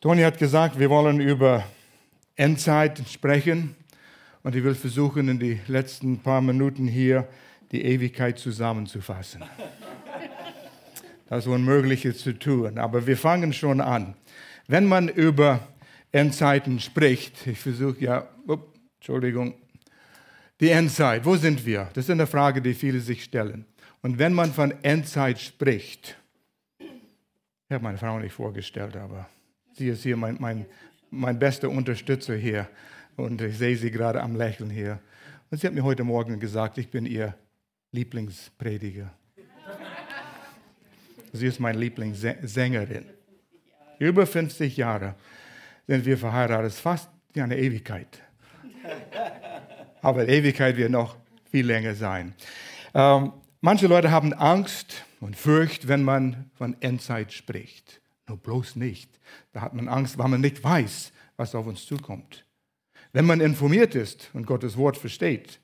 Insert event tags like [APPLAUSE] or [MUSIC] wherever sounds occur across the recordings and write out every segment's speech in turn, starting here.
Toni hat gesagt, wir wollen über Endzeit sprechen und ich will versuchen, in die letzten paar Minuten hier die Ewigkeit zusammenzufassen. Das Unmögliche zu tun, aber wir fangen schon an. Wenn man über Endzeiten spricht, ich versuche ja, up, Entschuldigung, die Endzeit, wo sind wir? Das ist eine Frage, die viele sich stellen. Und wenn man von Endzeit spricht, ich habe meine Frau nicht vorgestellt, aber sie ist hier mein, mein, mein bester Unterstützer hier. Und ich sehe sie gerade am Lächeln hier. Und sie hat mir heute Morgen gesagt, ich bin ihr Lieblingsprediger. Sie ist meine Lieblingssängerin. Über 50 Jahre sind wir verheiratet. Fast wie eine Ewigkeit. Aber Ewigkeit wird noch viel länger sein. Ähm, manche Leute haben Angst und Furcht, wenn man von Endzeit spricht. Nur bloß nicht. Da hat man Angst, weil man nicht weiß, was auf uns zukommt. Wenn man informiert ist und Gottes Wort versteht,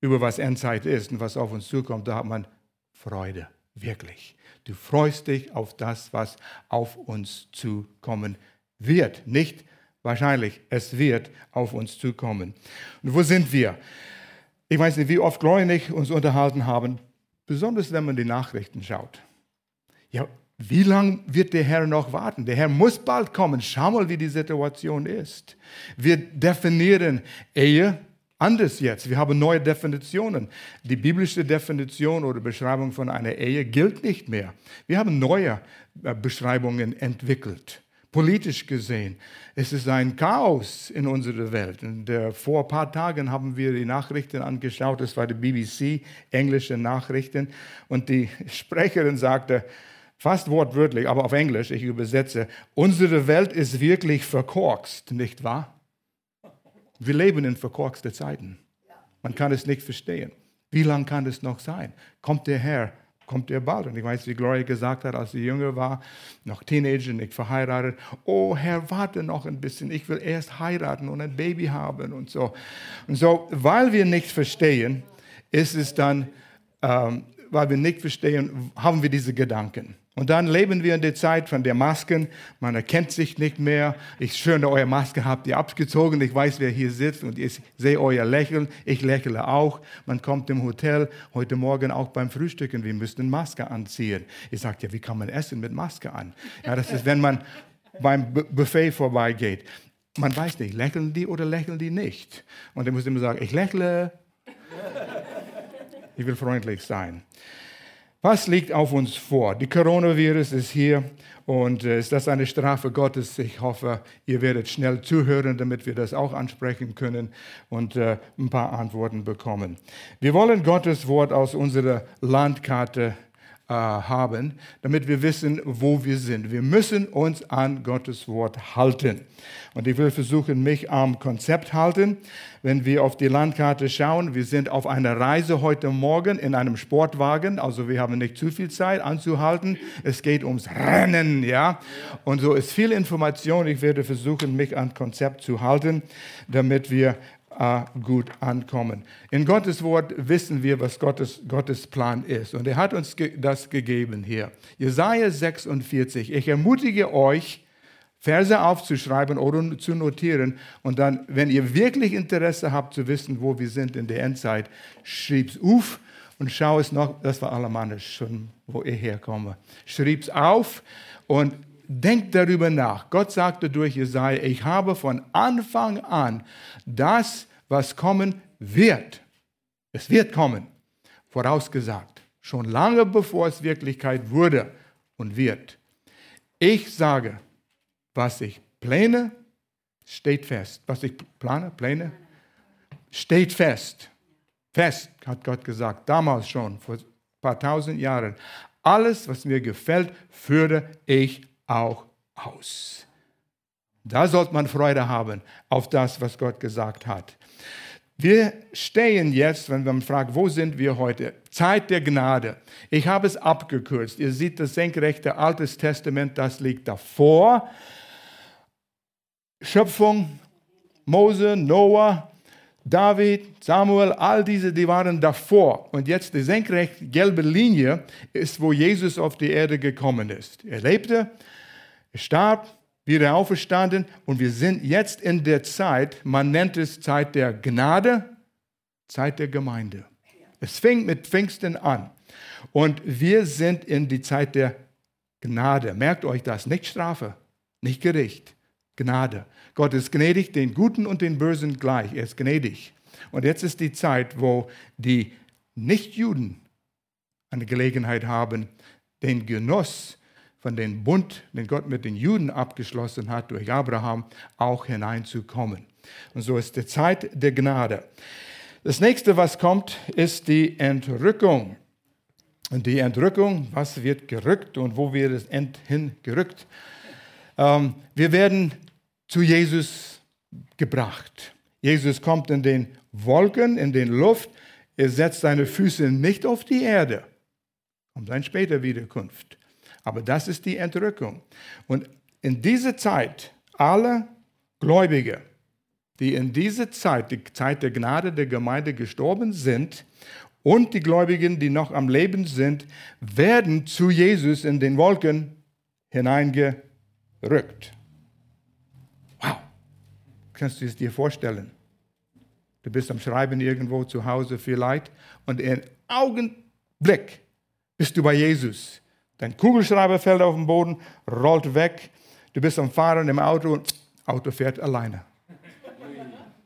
über was Endzeit ist und was auf uns zukommt, da hat man Freude, wirklich. Du freust dich auf das, was auf uns zukommen wird. Nicht wahrscheinlich, es wird auf uns zukommen. Und wo sind wir? Ich weiß nicht, wie oft ich uns unterhalten haben, besonders wenn man die Nachrichten schaut. Ja, wie lange wird der Herr noch warten? Der Herr muss bald kommen. Schau mal, wie die Situation ist. Wir definieren Ehe anders jetzt. Wir haben neue Definitionen. Die biblische Definition oder Beschreibung von einer Ehe gilt nicht mehr. Wir haben neue äh, Beschreibungen entwickelt. Politisch gesehen, es ist ein Chaos in unserer Welt. Und, äh, vor ein paar Tagen haben wir die Nachrichten angeschaut, das war die BBC, englische Nachrichten, und die Sprecherin sagte, fast wortwörtlich, aber auf Englisch, ich übersetze, unsere Welt ist wirklich verkorkst, nicht wahr? Wir leben in verkorksten Zeiten. Man kann es nicht verstehen. Wie lange kann es noch sein? Kommt der Herr kommt er bald. Und ich weiß, wie Gloria gesagt hat, als sie jünger war, noch Teenager, nicht verheiratet, oh Herr, warte noch ein bisschen, ich will erst heiraten und ein Baby haben und so. Und so, weil wir nicht verstehen, ist es dann, ähm, weil wir nicht verstehen, haben wir diese Gedanken. Und dann leben wir in der Zeit von der Masken. Man erkennt sich nicht mehr. Ich schöne, eure Maske habt ihr abgezogen. Ich weiß, wer hier sitzt und ich sehe euer Lächeln. Ich lächle auch. Man kommt im Hotel heute Morgen auch beim Frühstücken. Wir müssen Maske anziehen. Ich sage ja, wie kann man essen mit Maske an? Ja, das ist, wenn man beim Buffet vorbeigeht. Man weiß nicht, lächeln die oder lächeln die nicht. Und ich muss immer sagen, ich lächle. Ich will freundlich sein. Was liegt auf uns vor? Die Coronavirus ist hier und äh, ist das eine Strafe Gottes? Ich hoffe, ihr werdet schnell zuhören, damit wir das auch ansprechen können und äh, ein paar Antworten bekommen. Wir wollen Gottes Wort aus unserer Landkarte äh, haben, damit wir wissen, wo wir sind. Wir müssen uns an Gottes Wort halten. Und ich will versuchen, mich am Konzept halten. Wenn wir auf die Landkarte schauen, wir sind auf einer Reise heute Morgen in einem Sportwagen, also wir haben nicht zu viel Zeit anzuhalten. Es geht ums Rennen, ja. Und so ist viel Information. Ich werde versuchen, mich an Konzept zu halten, damit wir äh, gut ankommen. In Gottes Wort wissen wir, was Gottes, Gottes Plan ist. Und er hat uns ge das gegeben hier. Jesaja 46. Ich ermutige euch, Verse aufzuschreiben oder zu notieren. Und dann, wenn ihr wirklich Interesse habt zu wissen, wo wir sind in der Endzeit, schrieb es auf und schau es noch, das war alemannisch schon, wo ich herkomme. Schrieb es auf und denkt darüber nach. Gott sagte durch Jesaja, ich habe von Anfang an das was kommen wird. Es wird kommen, vorausgesagt, schon lange bevor es Wirklichkeit wurde und wird. Ich sage, was ich plane, steht fest. Was ich plane, plane, steht fest. Fest, hat Gott gesagt, damals schon, vor ein paar tausend Jahren. Alles, was mir gefällt, führe ich auch aus. Da sollte man Freude haben auf das, was Gott gesagt hat. Wir stehen jetzt, wenn man fragt, wo sind wir heute? Zeit der Gnade. Ich habe es abgekürzt. Ihr seht das senkrechte Altes Testament, das liegt davor. Schöpfung, Mose, Noah, David, Samuel, all diese, die waren davor. Und jetzt die senkrechte gelbe Linie ist, wo Jesus auf die Erde gekommen ist. Er lebte, starb, wieder auferstanden und wir sind jetzt in der Zeit, man nennt es Zeit der Gnade, Zeit der Gemeinde. Es fing mit Pfingsten an und wir sind in die Zeit der Gnade. Merkt euch das, nicht Strafe, nicht Gericht, Gnade. Gott ist gnädig, den Guten und den Bösen gleich. Er ist gnädig. Und jetzt ist die Zeit, wo die Nichtjuden eine Gelegenheit haben, den Genuss von dem Bund, den Gott mit den Juden abgeschlossen hat durch Abraham, auch hineinzukommen. Und so ist die Zeit der Gnade. Das nächste, was kommt, ist die Entrückung. Und die Entrückung, was wird gerückt und wo wird es hingerückt? Ähm, wir werden zu Jesus gebracht. Jesus kommt in den Wolken, in den Luft. Er setzt seine Füße nicht auf die Erde. Kommt dann später Wiederkunft. Aber das ist die Entrückung. Und in dieser Zeit, alle Gläubige, die in dieser Zeit, die Zeit der Gnade der Gemeinde gestorben sind und die Gläubigen, die noch am Leben sind, werden zu Jesus in den Wolken hineingerückt. Wow. Kannst du es dir vorstellen? Du bist am Schreiben irgendwo zu Hause vielleicht und in Augenblick bist du bei Jesus. Dein Kugelschreiber fällt auf den Boden, rollt weg. Du bist am Fahren im Auto und Auto fährt alleine.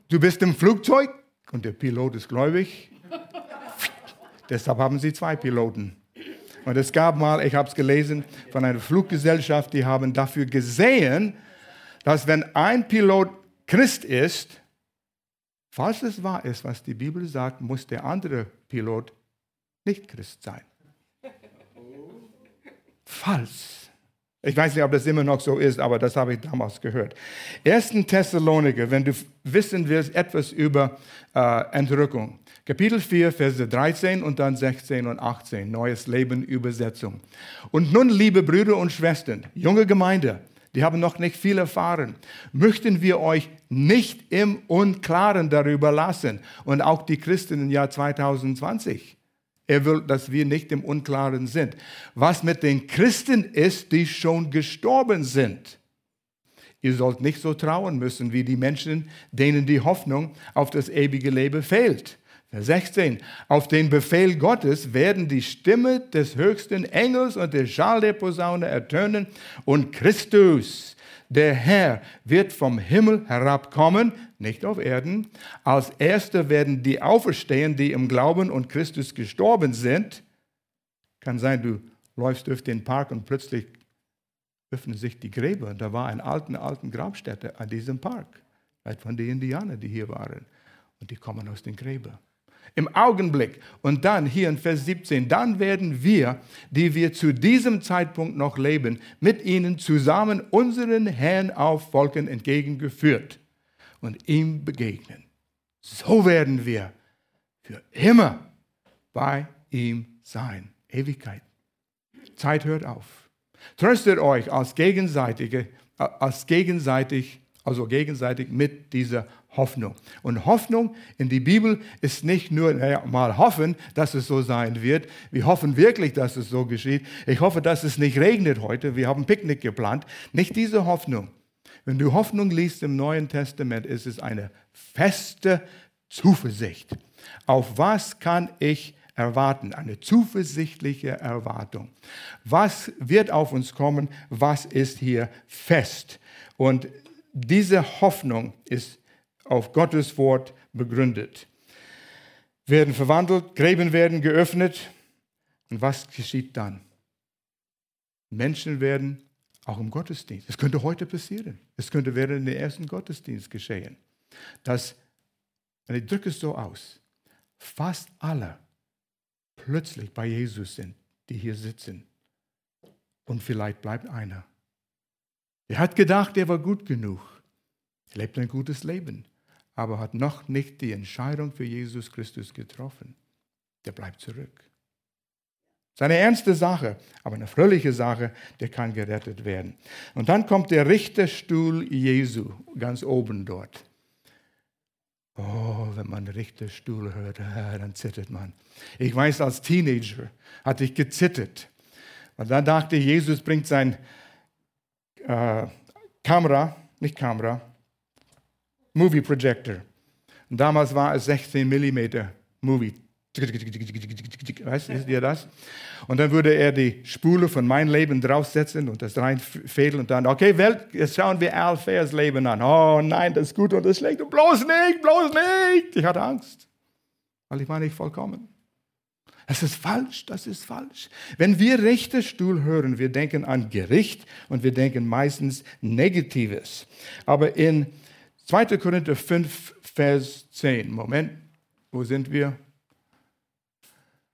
Du bist im Flugzeug und der Pilot ist gläubig. [LAUGHS] Deshalb haben sie zwei Piloten. Und es gab mal, ich habe es gelesen, von einer Fluggesellschaft, die haben dafür gesehen, dass wenn ein Pilot Christ ist, falls es wahr ist, was die Bibel sagt, muss der andere Pilot nicht Christ sein. Falls. Ich weiß nicht, ob das immer noch so ist, aber das habe ich damals gehört. 1. Thessaloniker, wenn du wissen willst, etwas über äh, Entrückung. Kapitel 4, Verse 13 und dann 16 und 18, Neues Leben, Übersetzung. Und nun, liebe Brüder und Schwestern, junge Gemeinde, die haben noch nicht viel erfahren, möchten wir euch nicht im Unklaren darüber lassen und auch die Christen im Jahr 2020. Er will, dass wir nicht im Unklaren sind. Was mit den Christen ist, die schon gestorben sind. Ihr sollt nicht so trauen müssen wie die Menschen, denen die Hoffnung auf das ewige Leben fehlt. Vers 16. Auf den Befehl Gottes werden die Stimme des höchsten Engels und der Schall der Posaune ertönen und Christus, der Herr, wird vom Himmel herabkommen nicht auf Erden. Als Erste werden die auferstehen, die im Glauben und Christus gestorben sind. Kann sein, du läufst durch den Park und plötzlich öffnen sich die Gräber. Da war eine alte, alte Grabstätte an diesem Park. Vielleicht von den Indianern, die hier waren. Und die kommen aus den Gräbern. Im Augenblick. Und dann hier in Vers 17, dann werden wir, die wir zu diesem Zeitpunkt noch leben, mit ihnen zusammen unseren Herrn auf Wolken entgegengeführt und ihm begegnen. So werden wir für immer bei ihm sein. Ewigkeit. Zeit hört auf. Tröstet euch als gegenseitige, als gegenseitig, also gegenseitig mit dieser Hoffnung. Und Hoffnung in die Bibel ist nicht nur naja, mal hoffen, dass es so sein wird. Wir hoffen wirklich, dass es so geschieht. Ich hoffe, dass es nicht regnet heute. Wir haben Picknick geplant. Nicht diese Hoffnung. Wenn du Hoffnung liest im Neuen Testament, ist es eine feste Zuversicht. Auf was kann ich erwarten? Eine zuversichtliche Erwartung. Was wird auf uns kommen? Was ist hier fest? Und diese Hoffnung ist auf Gottes Wort begründet. Werden verwandelt, Gräben werden geöffnet. Und was geschieht dann? Menschen werden auch im Gottesdienst. Es könnte heute passieren. Es könnte während dem ersten Gottesdienst geschehen. Dass, und ich drücke es so aus, fast alle plötzlich bei Jesus sind, die hier sitzen. Und vielleicht bleibt einer. Er hat gedacht, er war gut genug. Er lebt ein gutes Leben, aber hat noch nicht die Entscheidung für Jesus Christus getroffen. Der bleibt zurück. Das ist eine ernste Sache, aber eine fröhliche Sache, der kann gerettet werden. Und dann kommt der Richterstuhl Jesu ganz oben dort. Oh, wenn man Richterstuhl hört, [LAUGHS] dann zittert man. Ich weiß, als Teenager hatte ich gezittert. Und dann dachte Jesus bringt sein äh, Kamera, nicht Kamera, Movie Projector. Und damals war es 16 mm Movie. Weißt ihr das? Und dann würde er die Spule von meinem Leben draufsetzen und das reinfädeln und dann, okay, Welt, jetzt schauen wir Alfairs Leben an. Oh nein, das ist gut und das ist schlecht. Bloß nicht, bloß nicht. Ich hatte Angst, weil ich war nicht vollkommen. Das ist falsch, das ist falsch. Wenn wir Richterstuhl hören, wir denken an Gericht und wir denken meistens Negatives. Aber in 2. Korinther 5, Vers 10, Moment, wo sind wir?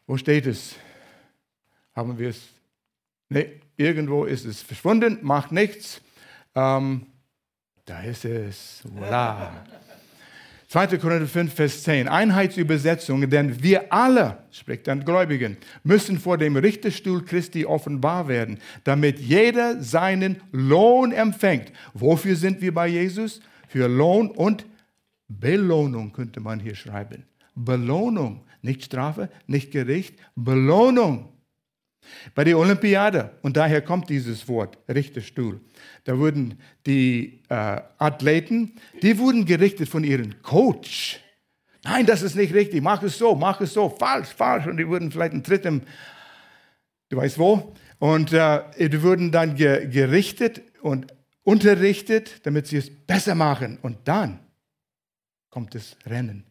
Wo steht es? Haben wir es? Nee, irgendwo ist es verschwunden, macht nichts. Ähm, da ist es. Voilà. 2. Korinther 5, Vers 10, Einheitsübersetzung, denn wir alle, spricht dann Gläubigen, müssen vor dem Richterstuhl Christi offenbar werden, damit jeder seinen Lohn empfängt. Wofür sind wir bei Jesus? Für Lohn und Belohnung könnte man hier schreiben. Belohnung. Nicht Strafe, nicht Gericht, Belohnung. Bei der Olympiade, und daher kommt dieses Wort, Richterstuhl, da wurden die äh, Athleten, die wurden gerichtet von ihrem Coach. Nein, das ist nicht richtig, mach es so, mach es so, falsch, falsch. Und die wurden vielleicht ein Tritt im, du weißt wo, und äh, die wurden dann ge gerichtet und unterrichtet, damit sie es besser machen. Und dann kommt das Rennen.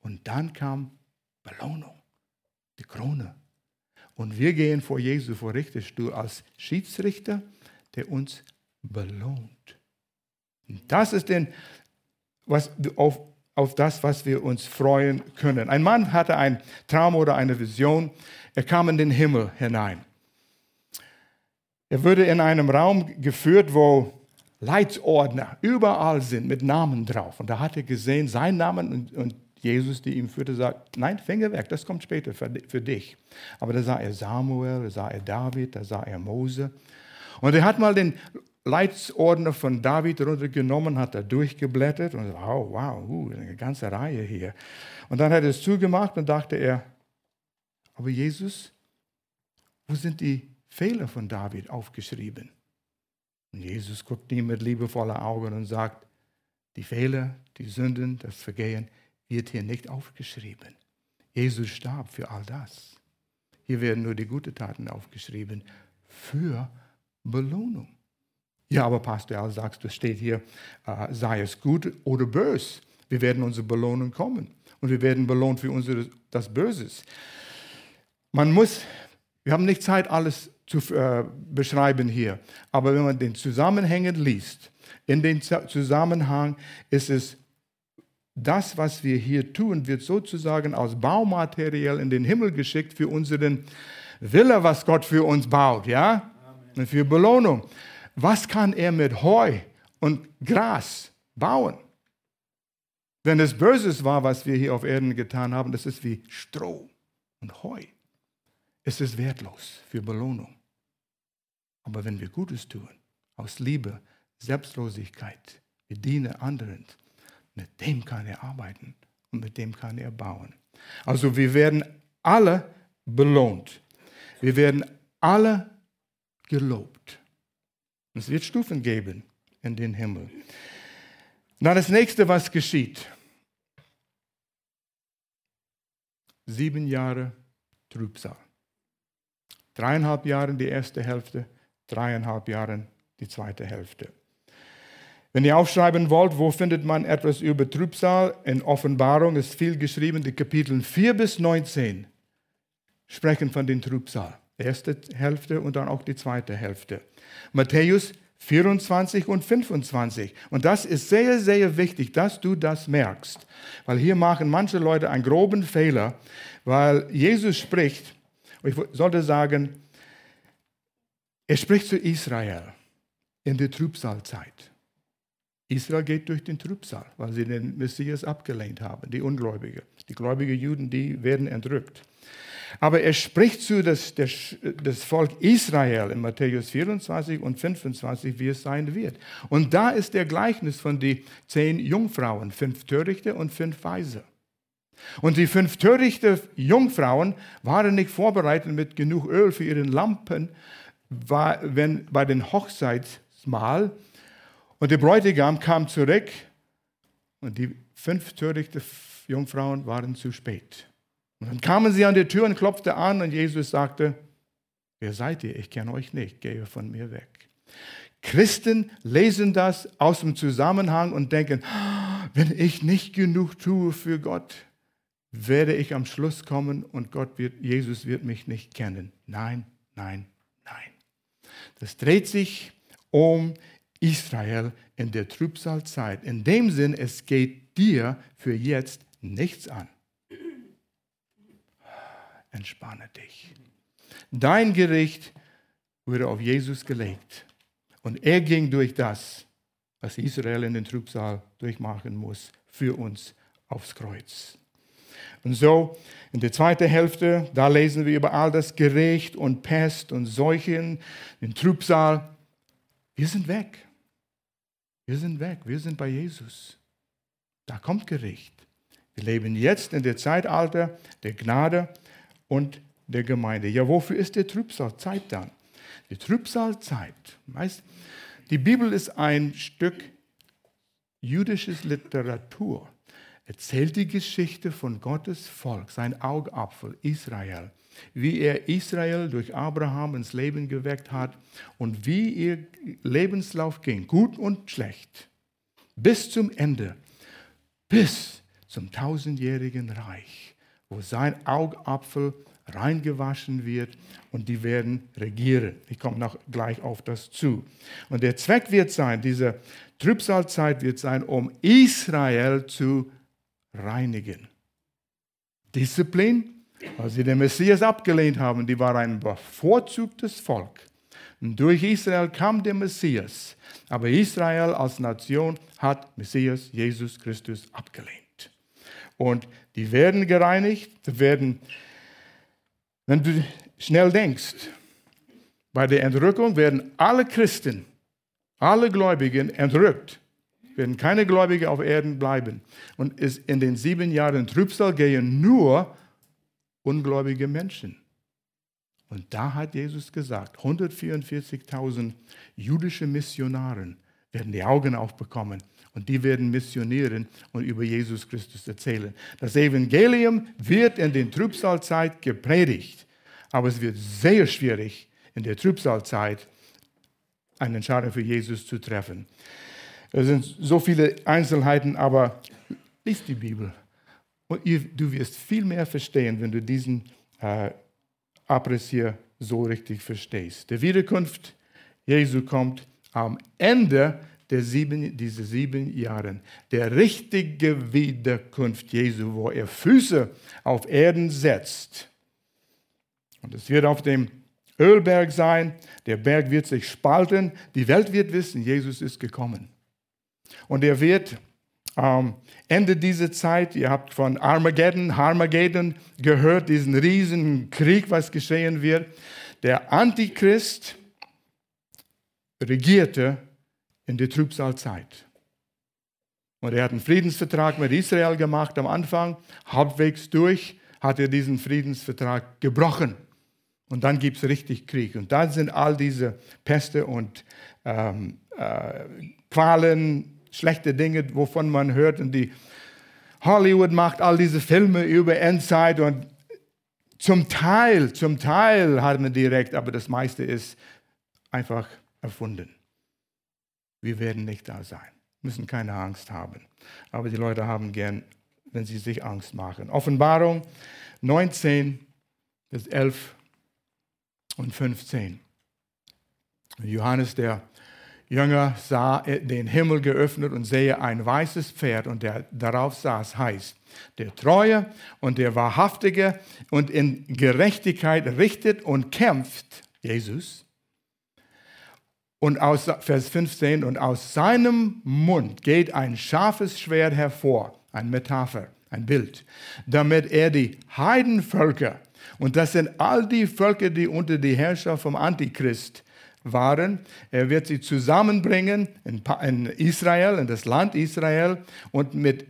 Und dann kam Belohnung, die Krone. Und wir gehen vor Jesu vor Richterstuhl als Schiedsrichter, der uns belohnt. Und das ist denn was, auf, auf das, was wir uns freuen können. Ein Mann hatte einen Traum oder eine Vision. Er kam in den Himmel hinein. Er wurde in einem Raum geführt, wo Leitsordner überall sind mit Namen drauf. Und da hat er gesehen, sein Namen und, und Jesus, die ihm führte, sagt, nein, Finger weg, das kommt später für, für dich. Aber da sah er Samuel, da sah er David, da sah er Mose. Und er hat mal den Leitsordner von David runtergenommen, hat da durchgeblättert und wow, wow, uh, eine ganze Reihe hier. Und dann hat er es zugemacht und dachte er, aber Jesus, wo sind die Fehler von David aufgeschrieben? Und Jesus guckt ihm mit liebevollen Augen und sagt, die Fehler, die Sünden, das Vergehen, wird hier nicht aufgeschrieben. Jesus starb für all das. Hier werden nur die guten Taten aufgeschrieben für Belohnung. Ja, aber Pastor Al sagst, das steht hier, äh, sei es gut oder bös. Wir werden unsere Belohnung kommen und wir werden belohnt für unsere, das Böses. Man muss, wir haben nicht Zeit, alles zu äh, beschreiben hier, aber wenn man den Zusammenhängen liest, in den Zusammenhang ist es das, was wir hier tun, wird sozusagen aus Baumaterial in den Himmel geschickt für unseren Wille, was Gott für uns baut, ja? Und für Belohnung. Was kann er mit Heu und Gras bauen? Wenn es Böses war, was wir hier auf Erden getan haben, das ist wie Stroh und Heu. Es ist wertlos für Belohnung. Aber wenn wir Gutes tun, aus Liebe, Selbstlosigkeit, wir dienen anderen, mit dem kann er arbeiten und mit dem kann er bauen. Also wir werden alle belohnt. Wir werden alle gelobt. Es wird Stufen geben in den Himmel. Na, das nächste, was geschieht. Sieben Jahre Trübsal. Dreieinhalb Jahre die erste Hälfte, dreieinhalb Jahre die zweite Hälfte. Wenn ihr aufschreiben wollt, wo findet man etwas über Trübsal? In Offenbarung ist viel geschrieben, die Kapitel 4 bis 19 sprechen von den Trübsal. Erste Hälfte und dann auch die zweite Hälfte. Matthäus 24 und 25. Und das ist sehr, sehr wichtig, dass du das merkst. Weil hier machen manche Leute einen groben Fehler, weil Jesus spricht, ich sollte sagen, er spricht zu Israel in der Trübsalzeit. Israel geht durch den Trübsal, weil sie den Messias abgelehnt haben, die Ungläubige. Die gläubigen Juden, die werden entrückt. Aber er spricht zu das, das, das Volk Israel in Matthäus 24 und 25, wie es sein wird. Und da ist der Gleichnis von den zehn Jungfrauen, fünf Törichte und fünf Weise. Und die fünf törichte Jungfrauen waren nicht vorbereitet mit genug Öl für ihre Lampen, wenn bei den Hochzeitsmahl Und der Bräutigam kam zurück und die fünf törichte Jungfrauen waren zu spät. Und dann kamen sie an die Tür und klopfte an und Jesus sagte, wer seid ihr? Ich kenne euch nicht, gehe von mir weg. Christen lesen das aus dem Zusammenhang und denken, wenn ich nicht genug tue für Gott, werde ich am Schluss kommen und Gott wird, Jesus wird mich nicht kennen. Nein, nein, nein. Das dreht sich um Israel in der Trübsalzeit. In dem Sinn, es geht dir für jetzt nichts an. Entspanne dich. Dein Gericht wurde auf Jesus gelegt. Und er ging durch das, was Israel in den Trübsal durchmachen muss, für uns aufs Kreuz. Und so in der zweiten Hälfte, da lesen wir über all das Gericht und Pest und Seuchen, den Trübsal. Wir sind weg. Wir sind weg. Wir sind bei Jesus. Da kommt Gericht. Wir leben jetzt in der Zeitalter der Gnade und der Gemeinde. Ja, wofür ist der Trübsalzeit dann? Die Trübsalzeit, weißt, die Bibel ist ein Stück jüdisches Literatur erzählt die Geschichte von Gottes Volk, sein Augapfel Israel, wie er Israel durch Abraham ins Leben geweckt hat und wie ihr Lebenslauf ging, gut und schlecht, bis zum Ende, bis zum tausendjährigen Reich, wo sein Augapfel reingewaschen wird und die werden regieren. Ich komme noch gleich auf das zu. Und der Zweck wird sein, diese Trübsalzeit wird sein, um Israel zu reinigen. Disziplin, weil sie den Messias abgelehnt haben, die war ein bevorzugtes Volk. Und durch Israel kam der Messias. Aber Israel als Nation hat Messias Jesus Christus abgelehnt. Und die werden gereinigt, werden, wenn du schnell denkst, bei der Entrückung werden alle Christen, alle Gläubigen entrückt werden keine Gläubige auf Erden bleiben. Und in den sieben Jahren Trübsal gehen nur ungläubige Menschen. Und da hat Jesus gesagt, 144.000 jüdische Missionaren werden die Augen aufbekommen und die werden missionieren und über Jesus Christus erzählen. Das Evangelium wird in der Trübsalzeit gepredigt, aber es wird sehr schwierig in der Trübsalzeit eine Entscheidung für Jesus zu treffen. Es sind so viele Einzelheiten, aber lies die Bibel. Und du wirst viel mehr verstehen, wenn du diesen äh, Abriss hier so richtig verstehst. Der Wiederkunft Jesu kommt am Ende der sieben, dieser sieben Jahre. Der richtige Wiederkunft Jesu, wo er Füße auf Erden setzt. Und es wird auf dem Ölberg sein. Der Berg wird sich spalten. Die Welt wird wissen, Jesus ist gekommen. Und er wird ähm, Ende dieser Zeit, ihr habt von Armageddon, Harmageddon gehört, diesen riesen Krieg, was geschehen wird. Der Antichrist regierte in der Trübsalzeit. Und er hat einen Friedensvertrag mit Israel gemacht am Anfang. Halbwegs durch hat er diesen Friedensvertrag gebrochen. Und dann gibt es richtig Krieg. Und da sind all diese Peste und ähm, äh, Qualen, schlechte Dinge, wovon man hört. Und die Hollywood macht all diese Filme über Endzeit und zum Teil, zum Teil hat man direkt, aber das meiste ist einfach erfunden. Wir werden nicht da sein, müssen keine Angst haben. Aber die Leute haben gern, wenn sie sich Angst machen. Offenbarung 19 bis 11 und 15. Johannes, der Jünger sah den Himmel geöffnet und sehe ein weißes Pferd und der darauf saß, heißt, der Treue und der Wahrhaftige und in Gerechtigkeit richtet und kämpft, Jesus. Und aus Vers 15, und aus seinem Mund geht ein scharfes Schwert hervor, ein Metapher, ein Bild, damit er die Heidenvölker, und das sind all die Völker, die unter die Herrschaft vom Antichrist waren. Er wird sie zusammenbringen in Israel, in das Land Israel und mit,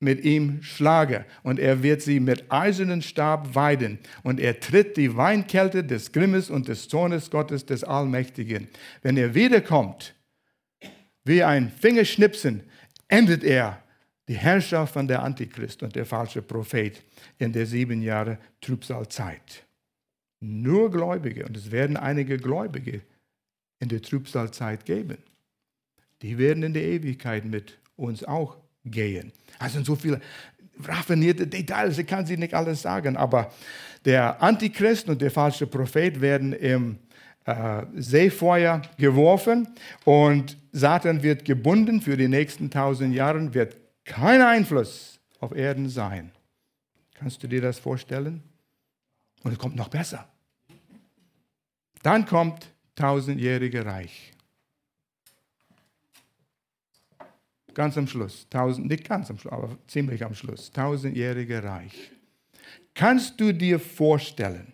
mit ihm schlagen. Und er wird sie mit eisernen Stab weiden. Und er tritt die Weinkälte des Grimmes und des Zornes Gottes des Allmächtigen. Wenn er wiederkommt, wie ein Fingerschnipsen endet er die Herrschaft von der Antichrist und der falsche Prophet in der sieben Jahre Trübsalzeit. Nur Gläubige, und es werden einige Gläubige in der Trübsalzeit geben, die werden in die Ewigkeit mit uns auch gehen. Also so viele raffinierte Details, ich kann sie nicht alles sagen, aber der Antichrist und der falsche Prophet werden im äh, Seefeuer geworfen und Satan wird gebunden für die nächsten tausend Jahre, wird kein Einfluss auf Erden sein. Kannst du dir das vorstellen? Und es kommt noch besser. Dann kommt tausendjährige Reich. Ganz am Schluss, tausend, nicht ganz am Schluss, aber ziemlich am Schluss, tausendjährige Reich. Kannst du dir vorstellen,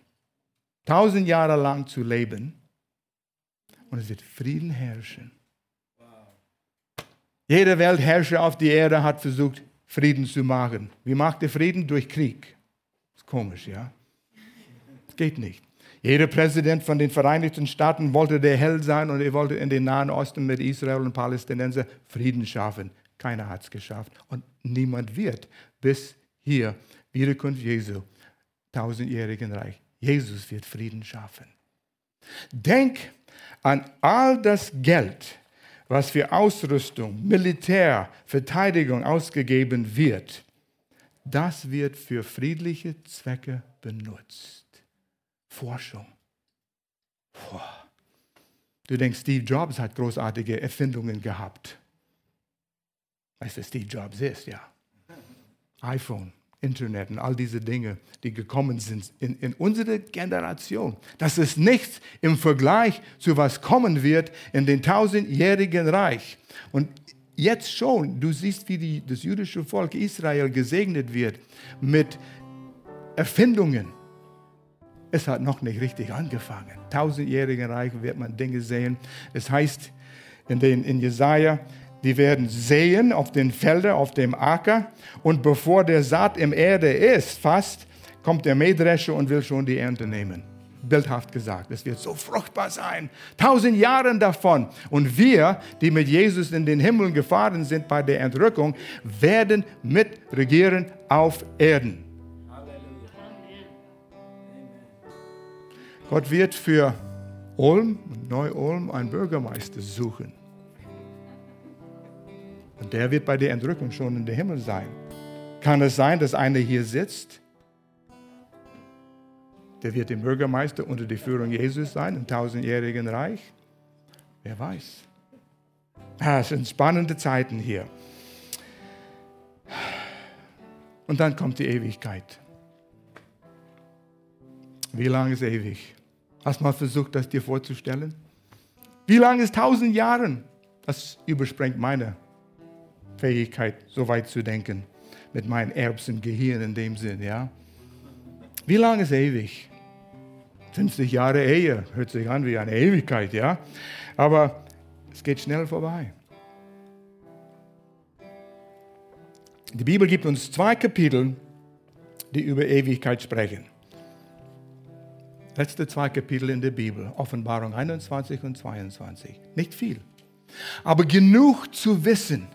tausend Jahre lang zu leben und es wird Frieden herrschen? Jeder Weltherrscher auf der Erde hat versucht, Frieden zu machen. Wie macht er Frieden? Durch Krieg. Ist komisch, ja? Geht nicht. Jeder Präsident von den Vereinigten Staaten wollte der Held sein und er wollte in den Nahen Osten mit Israel und Palästinenser Frieden schaffen. Keiner hat es geschafft und niemand wird bis hier Wiederkunft Jesu, tausendjährigen Reich. Jesus wird Frieden schaffen. Denk an all das Geld, was für Ausrüstung, Militär, Verteidigung ausgegeben wird. Das wird für friedliche Zwecke benutzt. Forschung. Boah. Du denkst, Steve Jobs hat großartige Erfindungen gehabt. Weißt du, Steve Jobs ist, ja. iPhone, Internet und all diese Dinge, die gekommen sind in, in unsere Generation. Das ist nichts im Vergleich zu was kommen wird in den tausendjährigen Reich. Und jetzt schon, du siehst, wie die, das jüdische Volk Israel gesegnet wird mit Erfindungen es hat noch nicht richtig angefangen. Tausendjährigen Reich wird man Dinge sehen. Es heißt in, den, in Jesaja, die werden sehen auf den Feldern, auf dem Acker. Und bevor der Saat im Erde ist, fast, kommt der Mähdrescher und will schon die Ernte nehmen. Bildhaft gesagt, es wird so fruchtbar sein. Tausend Jahre davon. Und wir, die mit Jesus in den Himmel gefahren sind bei der Entrückung, werden mitregieren auf Erden. Gott wird für Ulm, Neu-Ulm, einen Bürgermeister suchen. Und der wird bei der Entrückung schon in der Himmel sein. Kann es sein, dass einer hier sitzt? Der wird der Bürgermeister unter der Führung Jesus sein im tausendjährigen Reich? Wer weiß. Ah, es sind spannende Zeiten hier. Und dann kommt die Ewigkeit. Wie lange ist ewig? Hast du mal versucht, das dir vorzustellen? Wie lange ist tausend Jahre? Das übersprengt meine Fähigkeit, so weit zu denken, mit meinem Erbsengehirn in dem Sinn, ja. Wie lange ist ewig? 50 Jahre Ehe, hört sich an wie eine Ewigkeit, ja. Aber es geht schnell vorbei. Die Bibel gibt uns zwei Kapitel, die über Ewigkeit sprechen. Letzte zwei Kapitel in der Bibel, Offenbarung 21 und 22. Nicht viel, aber genug zu wissen.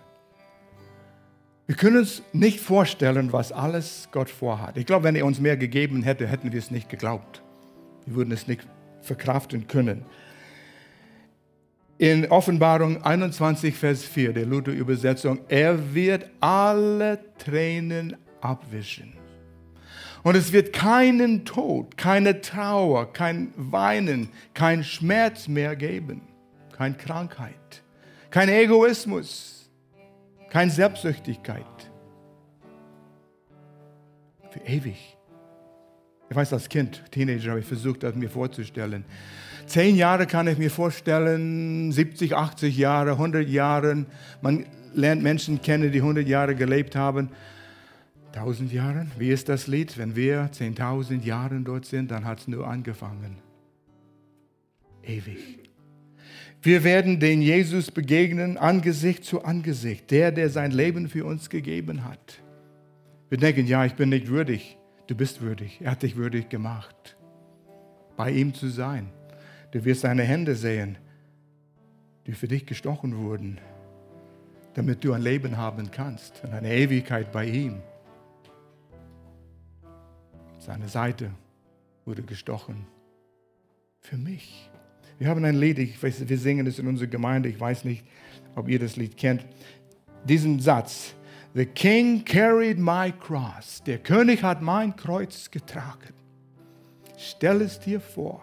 Wir können uns nicht vorstellen, was alles Gott vorhat. Ich glaube, wenn er uns mehr gegeben hätte, hätten wir es nicht geglaubt. Wir würden es nicht verkraften können. In Offenbarung 21, Vers 4, der Luther-Übersetzung, er wird alle Tränen abwischen. Und es wird keinen Tod, keine Trauer, kein Weinen, kein Schmerz mehr geben, keine Krankheit, kein Egoismus, keine Selbstsüchtigkeit. Für ewig. Ich weiß, als Kind, Teenager, habe ich versucht, das mir vorzustellen. Zehn Jahre kann ich mir vorstellen, 70, 80 Jahre, 100 Jahre. Man lernt Menschen kennen, die 100 Jahre gelebt haben. Tausend Jahren? Wie ist das Lied? Wenn wir 10.000 Jahre dort sind, dann hat es nur angefangen. Ewig. Wir werden den Jesus begegnen, Angesicht zu Angesicht, der, der sein Leben für uns gegeben hat. Wir denken, ja, ich bin nicht würdig. Du bist würdig. Er hat dich würdig gemacht, bei ihm zu sein. Du wirst seine Hände sehen, die für dich gestochen wurden. damit du ein Leben haben kannst und eine Ewigkeit bei ihm. Seine Seite wurde gestochen. Für mich. Wir haben ein Lied, ich weiß, wir singen es in unserer Gemeinde, ich weiß nicht, ob ihr das Lied kennt. Diesen Satz, The King carried my cross. Der König hat mein Kreuz getragen. Stell es dir vor.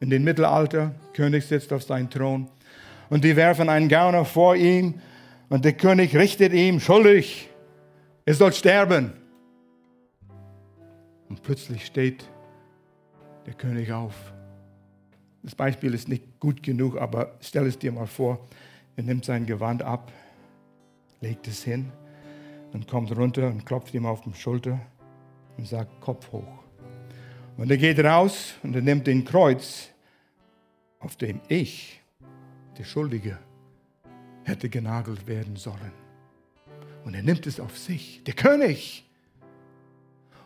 In dem Mittelalter, König sitzt auf seinem Thron und die werfen einen Gauner vor ihm und der König richtet ihm schuldig. Er soll sterben. Und plötzlich steht der König auf. Das Beispiel ist nicht gut genug, aber stell es dir mal vor. Er nimmt sein Gewand ab, legt es hin und kommt runter und klopft ihm auf die Schulter und sagt, Kopf hoch. Und er geht raus und er nimmt den Kreuz, auf dem ich, der Schuldige, hätte genagelt werden sollen. Und er nimmt es auf sich, der König.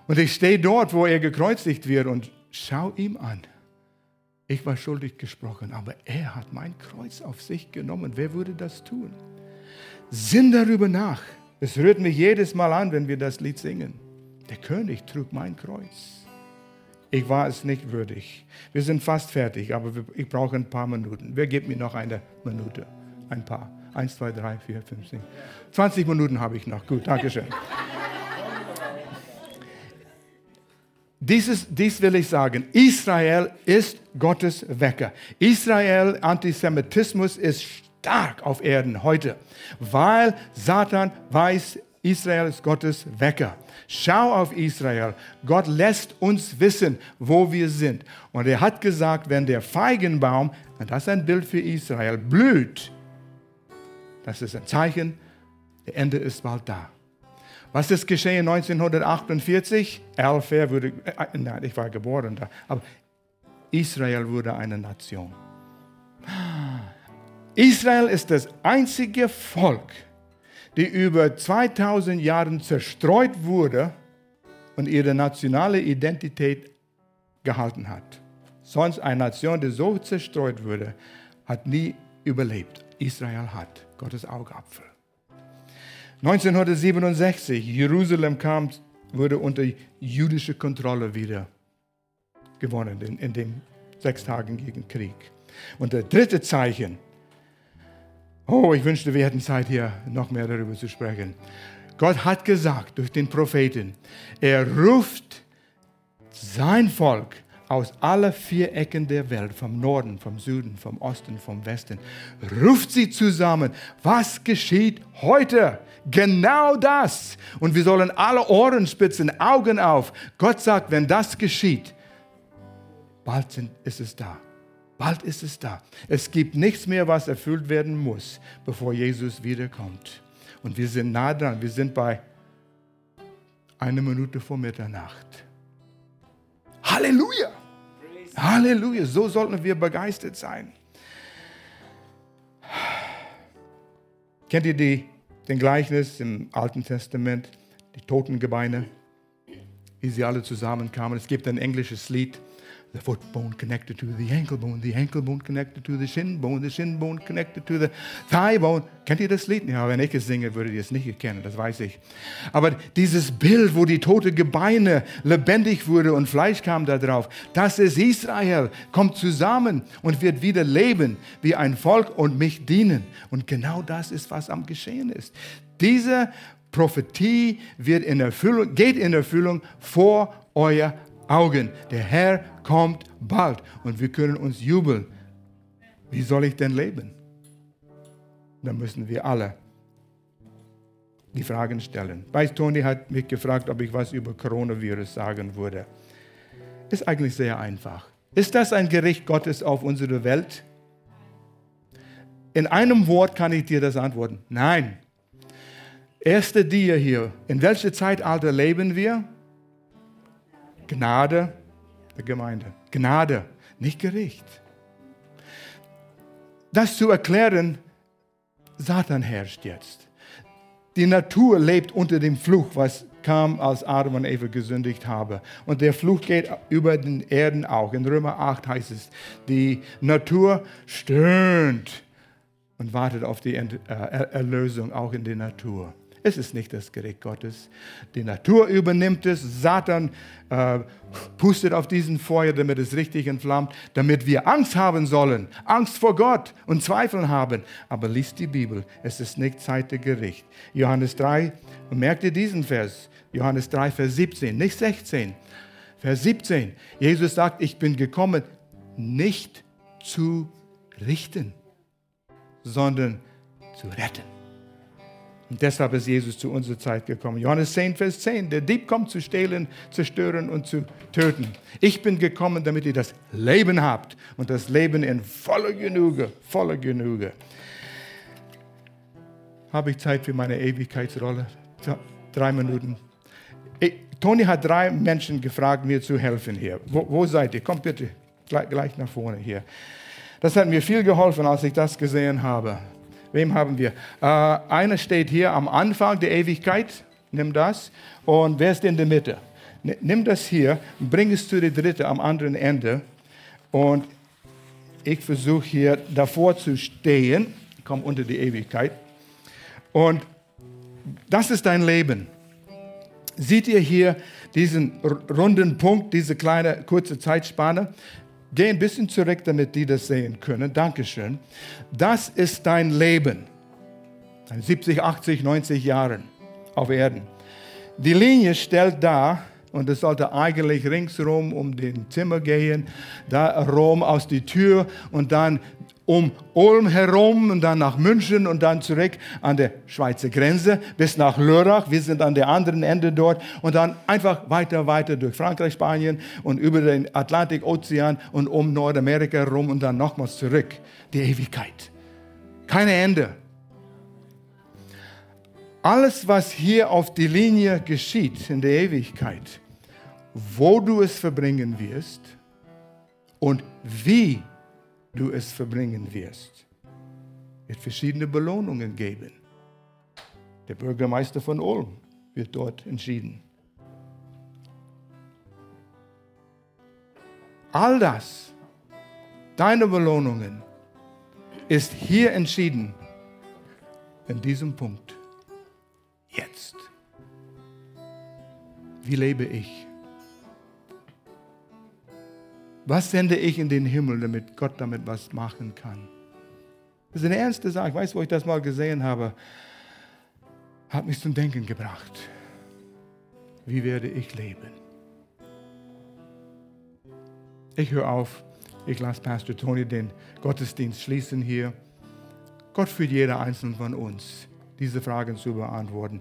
Und ich stehe dort, wo er gekreuzigt wird und schau ihm an. Ich war schuldig gesprochen, aber er hat mein Kreuz auf sich genommen. Wer würde das tun? Sinn darüber nach. Es rührt mich jedes Mal an, wenn wir das Lied singen. Der König trug mein Kreuz. Ich war es nicht würdig. Wir sind fast fertig, aber ich brauche ein paar Minuten. Wer gibt mir noch eine Minute? Ein paar. Eins, zwei, drei, vier, fünf, sechs. 20 Minuten habe ich noch. Gut, Dankeschön. Dieses, dies will ich sagen. Israel ist Gottes Wecker. Israel, Antisemitismus ist stark auf Erden heute, weil Satan weiß, Israel ist Gottes Wecker. Schau auf Israel. Gott lässt uns wissen, wo wir sind. Und er hat gesagt, wenn der Feigenbaum, und das ist ein Bild für Israel, blüht, das ist ein Zeichen, der Ende ist bald da. Was ist geschehen 1948? Elfer wurde, äh, nein, ich war geboren da, aber Israel wurde eine Nation. Israel ist das einzige Volk, die über 2000 Jahre zerstreut wurde und ihre nationale Identität gehalten hat. Sonst eine Nation, die so zerstreut wurde, hat nie überlebt. Israel hat Gottes Augapfel. 1967, Jerusalem kam, wurde unter jüdische Kontrolle wieder gewonnen in, in dem sechstagigen Krieg. Und der dritte Zeichen, oh, ich wünschte, wir hätten Zeit hier noch mehr darüber zu sprechen. Gott hat gesagt durch den Propheten, er ruft sein Volk aus aller vier Ecken der Welt, vom Norden, vom Süden, vom Osten, vom Westen, ruft sie zusammen. Was geschieht heute? Genau das. Und wir sollen alle Ohren spitzen, Augen auf. Gott sagt, wenn das geschieht, bald ist es da. Bald ist es da. Es gibt nichts mehr, was erfüllt werden muss, bevor Jesus wiederkommt. Und wir sind nah dran. Wir sind bei einer Minute vor Mitternacht. Halleluja! Halleluja! So sollten wir begeistert sein. Kennt ihr die den Gleichnis im Alten Testament, die Totengebeine, wie sie alle zusammenkamen. Es gibt ein englisches Lied, the foot bone connected to the ankle bone, the ankle bone connected to the shin bone, the shin bone connected to the thigh bone. Kennt ihr das Lied? Ja, wenn ich es singe, würdet ihr es nicht erkennen, das weiß ich. Aber dieses Bild, wo die tote Gebeine lebendig wurde und Fleisch kam da drauf, das ist Israel, kommt zusammen und wird wieder leben wie ein Volk und mich dienen. Und genau das ist, was am Geschehen ist. Diese Prophetie wird in Erfüllung, geht in Erfüllung vor euer Augen. Der Herr kommt bald und wir können uns jubeln. Wie soll ich denn leben? Dann müssen wir alle die Fragen stellen. Weiß Toni hat mich gefragt, ob ich was über Coronavirus sagen würde. Ist eigentlich sehr einfach. Ist das ein Gericht Gottes auf unsere Welt? In einem Wort kann ich dir das antworten. Nein. Erste Dia hier. In welchem Zeitalter leben wir? Gnade der Gemeinde. Gnade, nicht Gericht. Das zu erklären, Satan herrscht jetzt. Die Natur lebt unter dem Fluch, was kam, als Adam und Eva gesündigt haben. Und der Fluch geht über den Erden auch. In Römer 8 heißt es, die Natur stöhnt und wartet auf die äh, Erlösung auch in der Natur. Es ist nicht das Gericht Gottes. Die Natur übernimmt es. Satan äh, pustet auf diesen Feuer, damit es richtig entflammt, damit wir Angst haben sollen. Angst vor Gott und Zweifel haben. Aber liest die Bibel. Es ist nicht Zeit der Gericht. Johannes 3, und merkt ihr diesen Vers? Johannes 3, Vers 17, nicht 16. Vers 17. Jesus sagt, ich bin gekommen, nicht zu richten, sondern zu retten. Und deshalb ist Jesus zu unserer Zeit gekommen. Johannes 10, Vers 10. Der Dieb kommt zu stehlen, zerstören und zu töten. Ich bin gekommen, damit ihr das Leben habt und das Leben in voller Genüge, voller Genüge. Habe ich Zeit für meine Ewigkeitsrolle? Drei Minuten. Toni hat drei Menschen gefragt, mir zu helfen hier. Wo, wo seid ihr? Kommt bitte gleich, gleich nach vorne hier. Das hat mir viel geholfen, als ich das gesehen habe. Wem haben wir? Äh, einer steht hier am Anfang der Ewigkeit. Nimm das. Und wer ist in der Mitte? Nimm das hier, bring es zu der Dritte am anderen Ende. Und ich versuche hier davor zu stehen. Ich komme unter die Ewigkeit. Und das ist dein Leben. Seht ihr hier diesen runden Punkt, diese kleine kurze Zeitspanne? Geh ein bisschen zurück, damit die das sehen können. Dankeschön. Das ist dein Leben. 70, 80, 90 Jahren auf Erden. Die Linie stellt dar, und es sollte eigentlich ringsherum um den Zimmer gehen, da Rom aus die Tür und dann um Ulm herum und dann nach München und dann zurück an der Schweizer Grenze bis nach Lörrach. Wir sind an der anderen Ende dort und dann einfach weiter, weiter durch Frankreich, Spanien und über den Atlantikozean und um Nordamerika herum und dann nochmals zurück. Die Ewigkeit. Keine Ende. Alles, was hier auf die Linie geschieht in der Ewigkeit, wo du es verbringen wirst und wie du es verbringen wirst. Wird verschiedene Belohnungen geben. Der Bürgermeister von Ulm wird dort entschieden. All das, deine Belohnungen, ist hier entschieden, in diesem Punkt, jetzt. Wie lebe ich? Was sende ich in den Himmel, damit Gott damit was machen kann? Das ist eine ernste Sache. Ich weiß, wo ich das mal gesehen habe. Hat mich zum Denken gebracht. Wie werde ich leben? Ich höre auf. Ich lasse Pastor Tony den Gottesdienst schließen hier. Gott führt jeder einzelne von uns, diese Fragen zu beantworten.